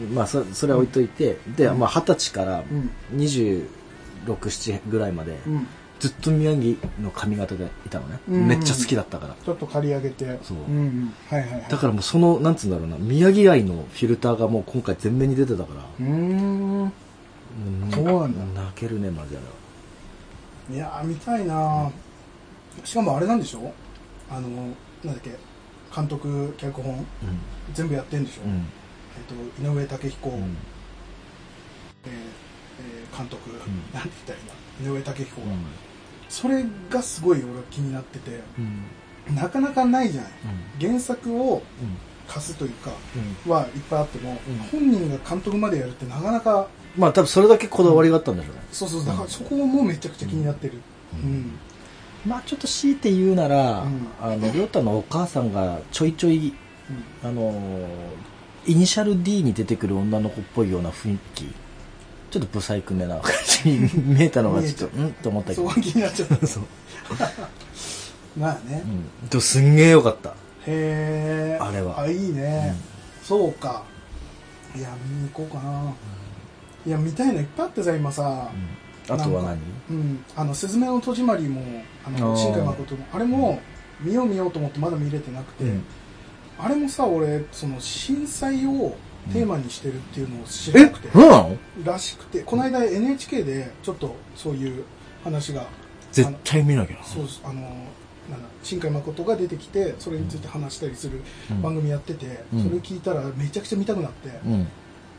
うん。まあそそれは置いといて、でまあ二十歳からうん。267ぐらいまで、うんずっと宮城の髪型でいたのね、うん。めっちゃ好きだったから。ちょっと刈り上げて。そう。うんうん。はいはいはい。だからもうそのなんつうんだろうな。宮城愛のフィルターがもう今回全面に出てたから。うーん。もそうなんだ。泣けるねマジあれはいやー見たいなしかもあれなんでしょ？あのなんだっけ？監督脚本全部やってんでしょ、うん。うんえっと井上武彦、うん。えーえー監督、なんて言ったらいいんだ？井上武彦が、それがすごい俺は気になっててうん。なかなかないじゃないうん。原作をうん貸すというかうん。はいっぱいあっても、うん。本人が監督までやるってなかなかまあ多分それだけこだわりがあったんでしょうね、そうそうだからそこもめちゃくちゃ気になってる。ううんん、まあちょっと強いて言うなら、うん。あの亮太のお母さんがちょいちょいうん。あのーイニシャル D に出てくる女の子っぽいような雰囲気ちょっとブサイクめな感じに見えたのがちょっとう。ん？と思ったけど。そこが気になっちゃった。そう、まあね、うん、でもすんげえよかった。へえあれは。あいいね、そうか。いや見に行こうかな、いや見たいのいっぱいあってさ今さ、あとは何？うん、あの「すずめの戸締まりも」あのあー。新海誠の。あれも見よう見ようと思ってまだ見れてなくて、うん。あれもさ俺その震災をテーマにしてるっていうのを知えらなくて、そうなの？らしくて。この間 NHK でちょっとそういう話が絶対見なきゃな。そうあのなんだ新海誠が出てきてそれについて話したりするうん。番組やってて、うん。それ聞いたらめちゃくちゃ見たくなって、うん。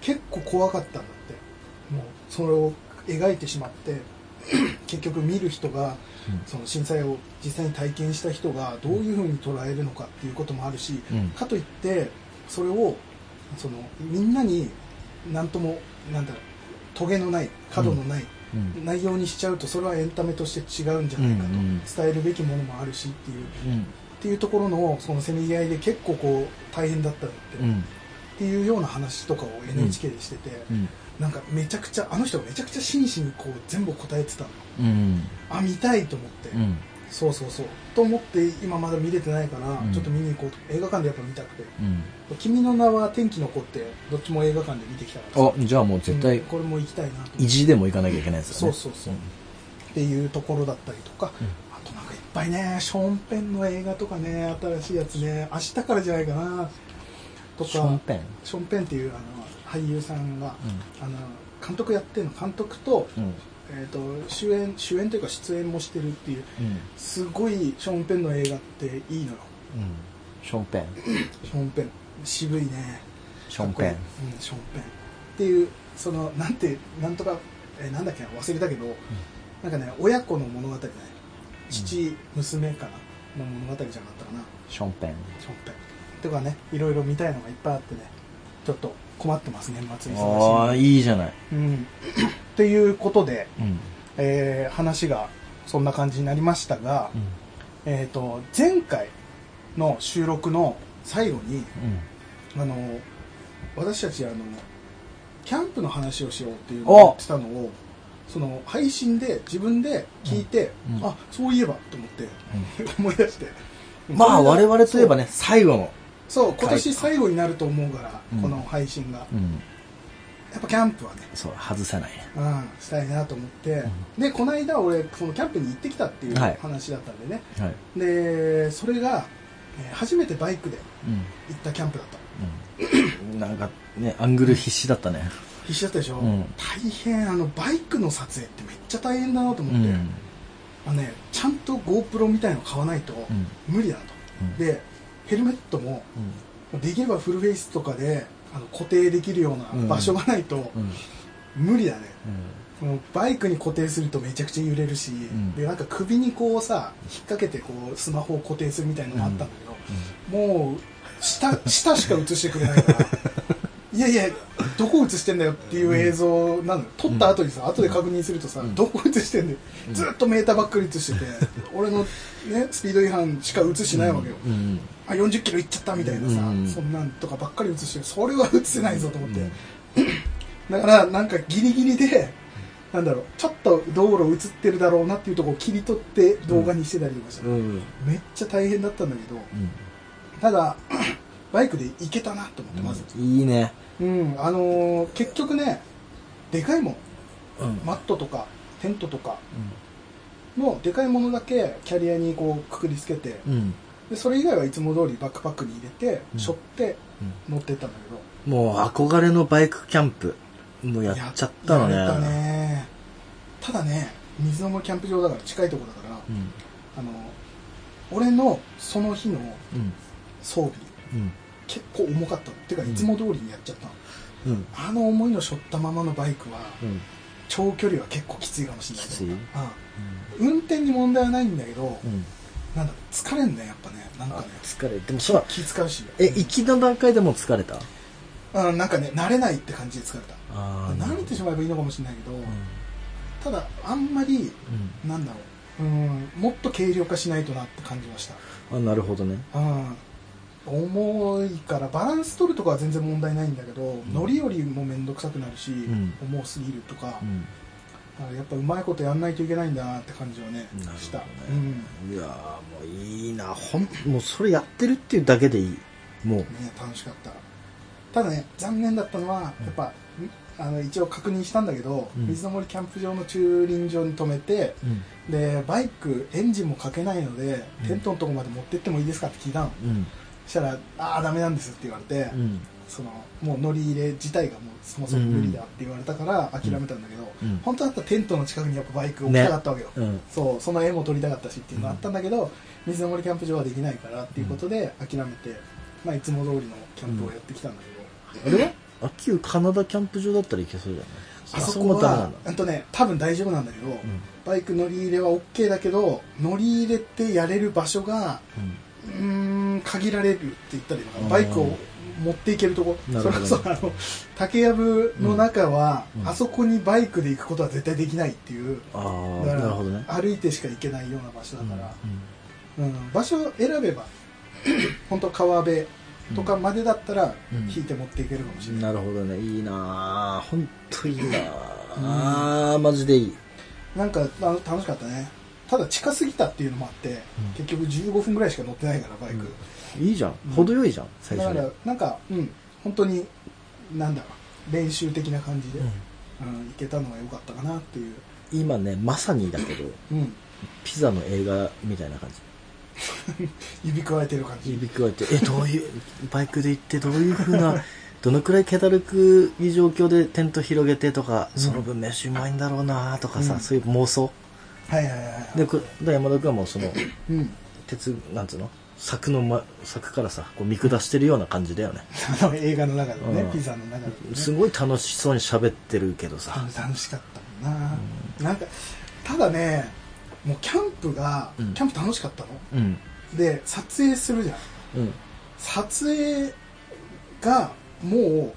結構怖かったんだって。もうそれを描いてしまって 結局見る人がその震災を実際に体験した人がどういうふうに捉えるのかっていうこともあるし、うん。かといってそれをそのみんなに何ともなんだろうトゲのない角のないうん。内容にしちゃうとそれはエンタメとして違うんじゃないかと、うんうん伝えるべきものもあるしっていう。うん。っていうところのそのせめぎ合いで結構こう大変だったって、っうん。ていうような話とかを NHK でしてて、うん。なんかめちゃくちゃあの人がめちゃくちゃ真摯にこう全部答えてたの。うん。あ見たいと思って、うんそうそうそう。と思って今まだ見れてないから、うん。ちょっと見に行こうと。映画館でやっぱ見たくて。うん「君の名は天気の子」ってどっちも映画館で見てきたからあじゃあもう絶対うんこれも行きたいな意地でも行かなきゃいけないですよね。そうそうそう、っていうところだったりとか、うん。あとなんかいっぱいねショーンペンの映画とかね新しいやつね。明日からじゃないかな。とかショーンペン。ショーンペンっていうあの俳優さんが、あの監督やってるの。監督と,、うんえー、と主演主演というか出演もしてるっていううん。すごいショーンペンの映画っていいのよ。うん。ショーンペン。ショーンペン。渋いね。ショーンペン。うん、ショーンペン。っていうそのなんてなんとか、えーなんだっけな忘れたけど、なんかね親子の物語じゃない父、娘かなの物語じゃなかったかな。ショーンペン。ショーンペン。とかねいろいろ見たいのがいっぱいあってねちょっと困ってます年末あ忙あしいいいじゃない。うん。っていうことで、うん。えー話がそんな感じになりましたが、えっ、と前回の収録の最後にあの私たちあのキャンプの話をしようっていうのを言ってたのをその配信で自分で聞いて、うん。うん。あそういえばと思って 思い出して。まあ我々といえばねね最後のそう今年最後になると思うから、うん。この配信が。うん。やっぱキャンプはね。そう外せないうん、したいなと思って、でこの間俺そのキャンプに行ってきたっていうはい。話だったんでね、はい。でそれが、えー初めてバイクでうん行ったキャンプだった。うん。なんかねアングル必死だったね。必死だったでしょ、うん。大変あのバイクの撮影ってめっちゃ大変だなとう思って、ん。あのね、ちゃんと GoPro みたいの買わないとうん。無理だなと、うん。でヘルメットもできればフルフェイスとかであの固定できるような場所がないとうん。無理だね、もうバイクに固定するとめちゃくちゃ揺れるし、ん。ででなんか首にこうさ引っ掛けてこうスマホを固定するみたいなのがあったんだけど、もう下下しか映してくれないから いやいやどこ映してんだよっていう映像なの。よ撮った後にさ、後で確認するとさ、うん。どこ映してんだよ、ずっとメーターばっかり映してて俺の、ね、スピード違反しか映してないわけよ、うん。うんあ40キロいっちゃったみたいなさ、うんそんなんとかばっかり映してるそれは映せないぞと思って、だからなんかギリギリでなんだろうちょっと道路映ってるだろうなっていうところを切り取って動画にしてたりとかして、うんめっちゃ大変だったんだけどうん。ただ バイクで行けたなと思ってまず、いいね。うんあのー結局ねでかいもん。うん。マットとかテントとかのでかいものだけキャリアにこうくくりつけてうんでそれ以外はいつも通りバックパックに入れてうん。背負って乗ってったんだけど、もう憧れのバイクキャンプもうやっちゃったのね。ややれたね。ただね水の森キャンプ場だから近いところだから、うん。あの俺のその日のうん。装備うん。結構重かったの。てかうん。いつも通りにやっちゃったの、うん。あの重いの背負ったままのバイクはうん。長距離は結構きついかもしれないきつい？うん。運転に問題はないんだけど、うんなんだ疲れんだよやっぱね。なんかあね疲れでもそう気使うし。え行きの段階でもう疲れた？うん、なんかね慣れないって感じで疲れた。あ慣れてしまえばいいのかもしれないけど、うん。ただあんまりうんなんだろう。うんもっと軽量化しないとなって感じました。あなるほどね。うん。重いからバランス取るとかは全然問題ないんだけど、乗り降りも面倒くさくなるし、ん。重すぎるとか、やっぱうまいことやんないといけないんだなって感じはねした、ほうん。いやーもういいな。ほんもうそれやってるっていうだけでいい。もう。ね、楽しかった。ただね残念だったのはやっぱ、んあの一応確認したんだけど、うん。水の森キャンプ場の駐輪場に止めてうん。でバイクエンジンもかけないので、うん。テントのとこまで持ってってもいいですかって聞いたの。うん。そしたら「ああダメなんです」って言われて、うんそのもう乗り入れ自体がもうそもそも無理だって言われたから諦めたんだけど、うん。本当だったらテントの近くにやっぱバイク置きたかったわけよ、うん。そうその絵も撮りたかったしっていうのがあったんだけど、水の森キャンプ場はできないからっていうことで諦めて、まあ、いつも通りのキャンプをやってきたんだけど、あれはあ旧カナダキャンプ場だったらいけそうじゃない？あそこはもダメなんだうんとね多分大丈夫なんだけど、ん。バイク乗り入れは OK だけど乗り入れてやれる場所がうーん限られるって言ったらいいのかなバイクを持っていけるとこ。それこそあの竹やぶの中は、うん。あそこにバイクで行くことは絶対できないっていう。ああだからなるほどね。歩いてしか行けないような場所だから、ううん。場所を選べば 本当川辺とかまでだったらうん。引いて持っていけるかもしれない、んなるほどね。いいなぁ本当いいなぁあーマジでいい。なんかあの楽しかったね。ただ近すぎたっていうのもあって、うん。結局15分ぐらいしか乗ってないからバイク、いいじゃん。うん程よいじゃん最だからなんかうん。本当になんだろう。練習的な感じで、うん。うん、行けたのが良かったかなっていう、今ねまさにだけどうん、ピザの映画みたいな感じ。指くわえてる感じ。指くわえてえどういうバイクで行ってどういうふうな どのくらい気だるくいい状況でテント広げてとか、うん。その分飯うまいんだろうなとかさ、うん。そういう妄想。はいはいはいはい。でこで山田君はもうそのうん。鉄なんつうの？柵の、ま、柵からさこう見下してるような感じだよね。映画の中でもね、うん。ピザの中でもね。すごい楽しそうに喋ってるけどさ。楽楽しかったもんな、なんかただねもうキャンプが、うん。キャンプ楽しかったの。うん。で撮影するじゃん。うん。撮影がも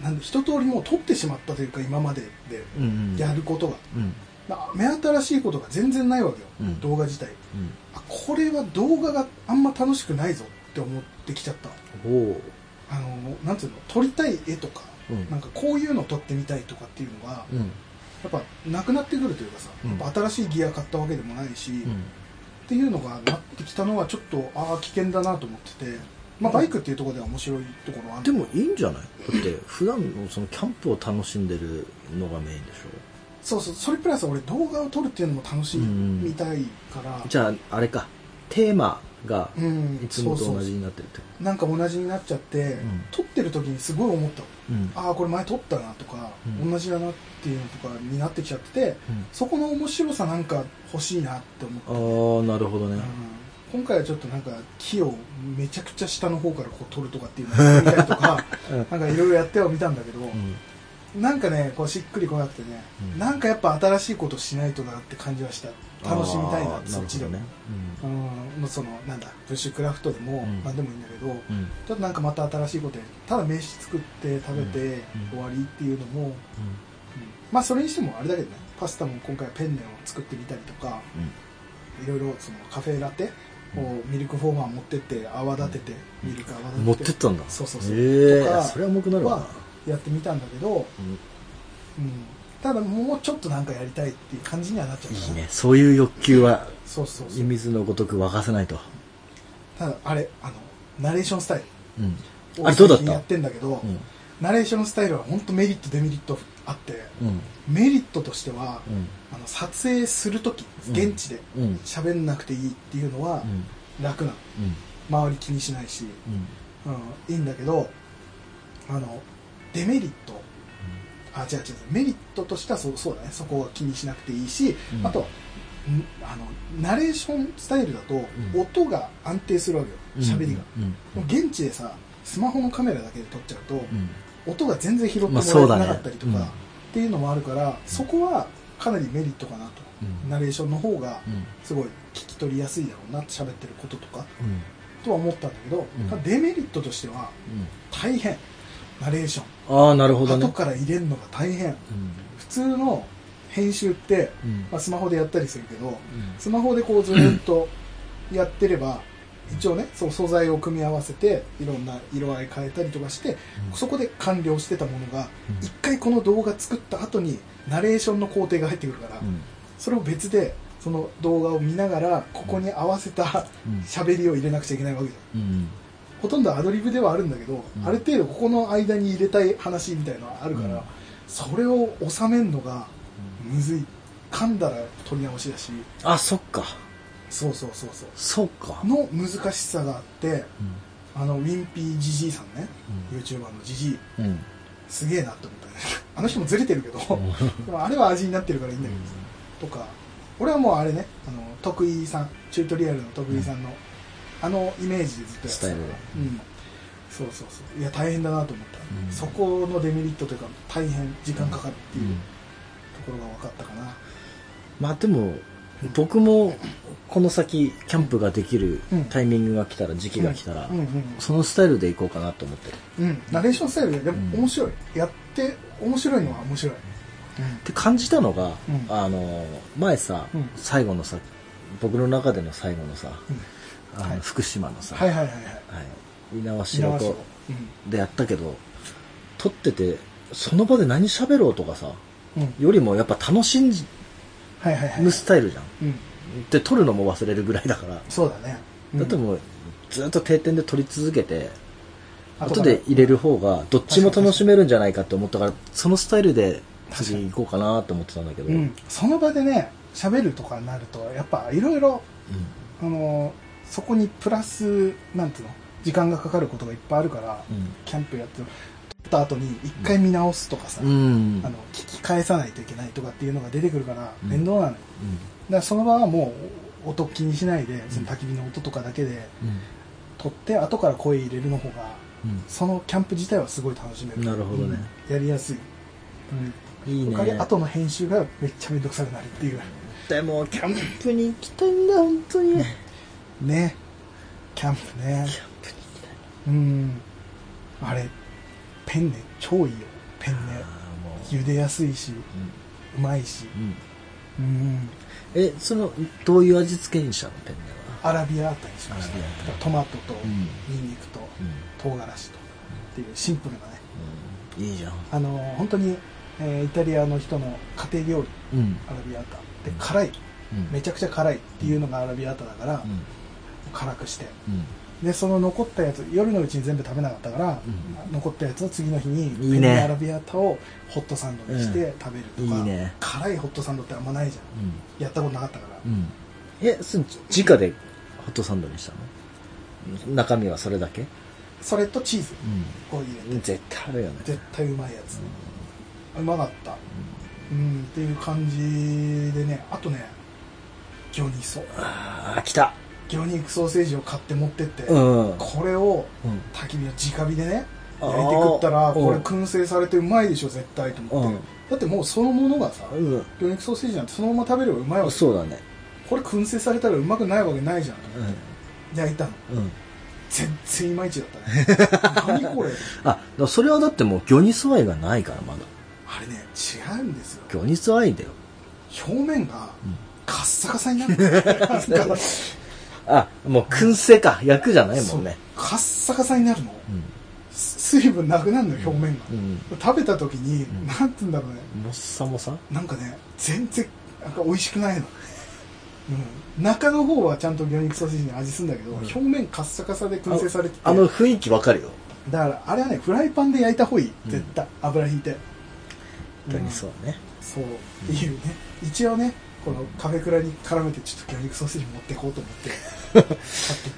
うなんで一通りもう撮ってしまったというか今まででうんうん。やることが、うんな目新しいことが全然ないわけよ、うん。動画自体。うん。あこれは動画があんま楽しくないぞって思ってきちゃった。あのなんていうの？撮りたい絵とか、うん。なんかこういうの撮ってみたいとかっていうのが、うん。やっぱなくなってくるというかさ、うん。やっぱ新しいギア買ったわけでもないし、うん。っていうのがなってきたのはちょっとああ危険だなと思っててまあバイクっていうところでは面白いところはある。でもいいんじゃない？だって普段のそのキャンプを楽しんでるのがメインでしそうそうそれプラス俺動画を撮るっていうのも楽しみたいから。ょじゃああれか。テーマがうんいつもと同じになってるってなんか同じになっちゃって、ん。撮ってる時にすごい思った。うん。ああこれ前撮ったなとか、うん。同じだなっていうのとかになってきちゃっててそこの面白さなんか欲しいなって思って、ああなるほどね。うん。今回はちょっとなんか木をめちゃくちゃ下の方からこう撮るとかっていうのをやったりとか なんかいろいろやってはみたんだけど、うんなんかねこうしっくりこなくてね、うん。なんかやっぱ新しいことしないとなって感じはした。楽しみたいなそっちでも、なるうん、そのなんだブッシュクラフトでもうん。何でもいいんだけど、うん。ちょっとなんかまた新しいことやるただ飯作って食べてうん。終わりっていうのも、うん。まあそれにしてもあれだけどねパスタも今回ペンネを作ってみたりとかいろいろそのカフェラテをミルクフォーマー持ってって泡立てて、ミルク泡立てて。持ってったんだ。そうそうそう、へえとかそれは重くなるわ。はやってみたんだけど、うんうん、ただもうちょっとなんかやりたいっていう感じにはなっちゃういいね。そういう欲求はそうそうそう。水のごとく沸かせないと。ただあれあのナレーションスタイうん。ルあれどうだった？やってんだけど、うん。ナレーションスタイルは本当メリットデメリットあってうん。メリットとしては、うん。あの撮影する時うん。現地でうん。喋んなくていいっていうのはうん。楽なの。うん。周り気にしないし、うん。うん、いいんだけどあのデメリット。あ違う違う。メリットとしてはそうそうだね。そこは気にしなくていいし、うん。あとんあのナレーションスタイルだと、ん。音が安定するわけよ。喋りが、現地でさスマホのカメラだけで撮っちゃうと、うん。音が全然拾ってもらえなかったりとか、うん。っていうのもあるからそこはかなりメリットかなと、うん。ナレーションの方がうん。すごい聞き取りやすいだろうなって喋ってることとかうん。とは思ったんだけど、デメリットとしては大変ナレーション。ああなるほどね。後から入れるのが大変。うん。普通の編集って、うん。まあ、スマホでやったりするけどスマホでこうずっとやってれば一応ねその素材を組み合わせていろんな色合い変えたりとかして、うん。そこで完了してたものがうん。一回この動画作った後にナレーションの工程が入ってくるから、うん。それを別でその動画を見ながらここに合わせたうん。喋りを入れなくちゃいけないわけじゃん。うんほとんどアドリブではあるんだけど、うん。ある程度ここの間に入れたい話みたいなのはあるから、うん。それを収めるのがむずい。噛んだら取り直しだし。あそっか。そうそうそうそう。そうか。の難しさがあってうん。あのウィンピージジイさんね、うん。YouTuber のジジイ。うん。すげえなって思ったね。あの人もずれてるけど、でもあれは味になってるからいいんだけど。さ、とか俺はもうあれねあの徳井さんチュートリアルの徳井さんの、あのイメージで。ずっとやっスタイルで。うん。そうそうそう。いや大変だなと思った、うん。そこのデメリットというか大変時間かかるっていううん。ところが分かったかな、まあでも僕もこの先キャンプができるうん。タイミングが来たら時期が来たらうん。うん。そのスタイルでいこうかなと思ってる。うん。うんナレーションスタイルででもうん。面白い、やって面白いのは面白い、って感じたのが、うん。あの前さ、うん。最後のさ僕の中での最後のさ、あのはい。福島のさ、はいはいはいはい。はい、猪苗代を湖でやったけど撮っててその場で何喋ろうとかさよりもやっぱ楽しはいはいはい。むスタイルじゃん、うん。で撮るのも忘れるぐらいだから、そうだね、うん。だってもうずっと定点で撮り続けて後で入れる方がどっちも楽しめるんじゃないかって思ったからそのスタイルで次行こうかなと思ってたんだけど、うん、その場でね喋るとかになるとやっぱいろいろあのそこにプラスなんていうの時間がかかることがいっぱいあるから、キャンプやって撮った後に一回見直すとかさ、うん。うんあの聞き返さないといけないとかっていうのが出てくるからうん。面倒なのよ、だからその場はもう音気にしないでその焚き火の音とかだけで撮って後から声入れるの方がうん。そのキャンプ自体はすごい楽しめる。なるほどね。うん。やりやすい、うん、いいね。後の編集がめっちゃめんどくさくなるっていう。でもキャンプに行きたいんだ本当にね。キャンプね。キャンプに行きうん。あれペンネ超いいよ。ペンネ。茹でやすいしうまいし。うん。うん。えそのどういう味付けにしたのペンネは？アラビアータにしました。トマトとうん。ニンニクと唐辛子とっていうシンプルなね。うん。いいじゃん。あの本当に、えーイタリアの人の家庭料理うん。アラビアータで辛い。うん。めちゃくちゃ辛いっていうのがアラビアータだから、うん辛くして。うん。でその残ったやつ夜のうちに全部食べなかったから、残ったやつを次の日にペンネアラビアータをホットサンドにして食べるとか、いいね。辛いホットサンドってあんまないじゃん。やったことなかったから、うん、うん、え直でホットサンドにしたの？中身はそれだけ？それとチーズ。を入れて、絶対あるよね。絶対うまいやつ、うまかった。うんっていう感じでね。あとね魚肉。ソああ来た魚肉ソーセージを買って持ってって、うん。これをうん。焚き火の直火でね焼いて食ったらうん。これ燻製されてうまいでしょ絶対と思って、うん。だってもうそのものがさうん。魚肉ソーセージなんてそのまま食べればうまいわけ。そうだね。これ燻製されたらうまくないわけないじゃん。焼いたの。うん。うん全然いまいちだったね。何これ？あそれはだってもう魚肉愛がないからまだ。あれね違うんですよ。魚肉愛だよ。表面がカッサカサになる。なんかあもう燻製か。焼くじゃないもんね。カッサカサになるの。うん水分なくなるのよ表面が、うん。食べた時に、ん。なんて言うんだろうね。もっさもさ？なんかね全然なんか美味しくないの、うん、中の方はちゃんと魚肉ソーセージに味するんだけど、ん。表面カッサカサで燻製されてて。あの雰囲気わかるよ。だからあれはねフライパンで焼いた方がいい。うん絶対、油引いて。魚肉そうだねそう。っていうね。一応ねこのカフェクラに絡めてちょっと魚肉ソーセージ持っていこうと思って。買ってっ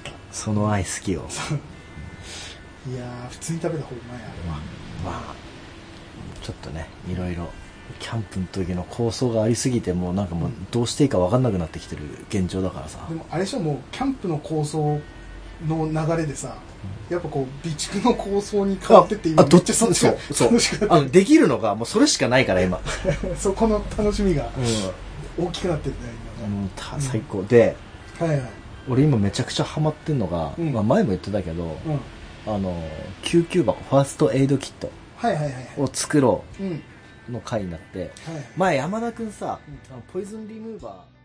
たその愛好きよ いやー普通に食べた方がうまいあれはまあちょっとねいろいろキャンプの時の構想がありすぎてもうなんかもうどうしていいか分かんなくなってきてる現状だからさ。でもあれでしょもうキャンプの構想の流れでさ、やっぱこう備蓄の構想に変わってって今めっちゃそっちがそうそう。楽しくなっあのできるのがもうそれしかないから今。て そこの楽しみが大きくなってるねうん、うん。た最高。で今はいはい。俺今めちゃくちゃハマってんのが、うん。まあ、前も言ってたけど、うん。あの救急箱ファーストエイドキットを作ろうの回になってはい。前山田君さ、うん。あのポイズンリムーバー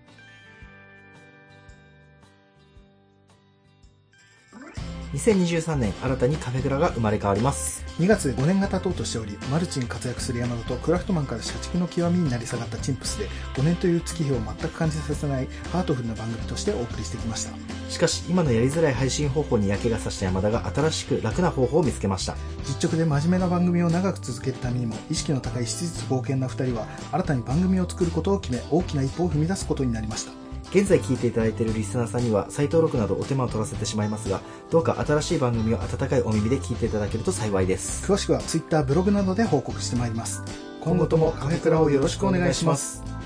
2023年新たにカフェグラが生まれ変わります。2月で5年が経とうとしておりマルチに活躍する山田とクラフトマンから社畜の極みになり下がったチンプスで5年という月日を全く感じさせないハートフルな番組としてお送りしてきました。しかし今のやりづらい配信方法に嫌気がさした山田が新しく楽な方法を見つけました。実直で真面目な番組を長く続けるためにも意識の高い質実冒険な2人は新たに番組を作ることを決め大きな一歩を踏み出すことになりました現在聞いていただいているリスナーさんには再登録などお手間を取らせてしまいますがどうか新しい番組を温かいお耳で聞いていただけると幸いです。詳しくは Twitter ブログなどで報告してまいります。今後ともカフェクラをよろしくお願いします。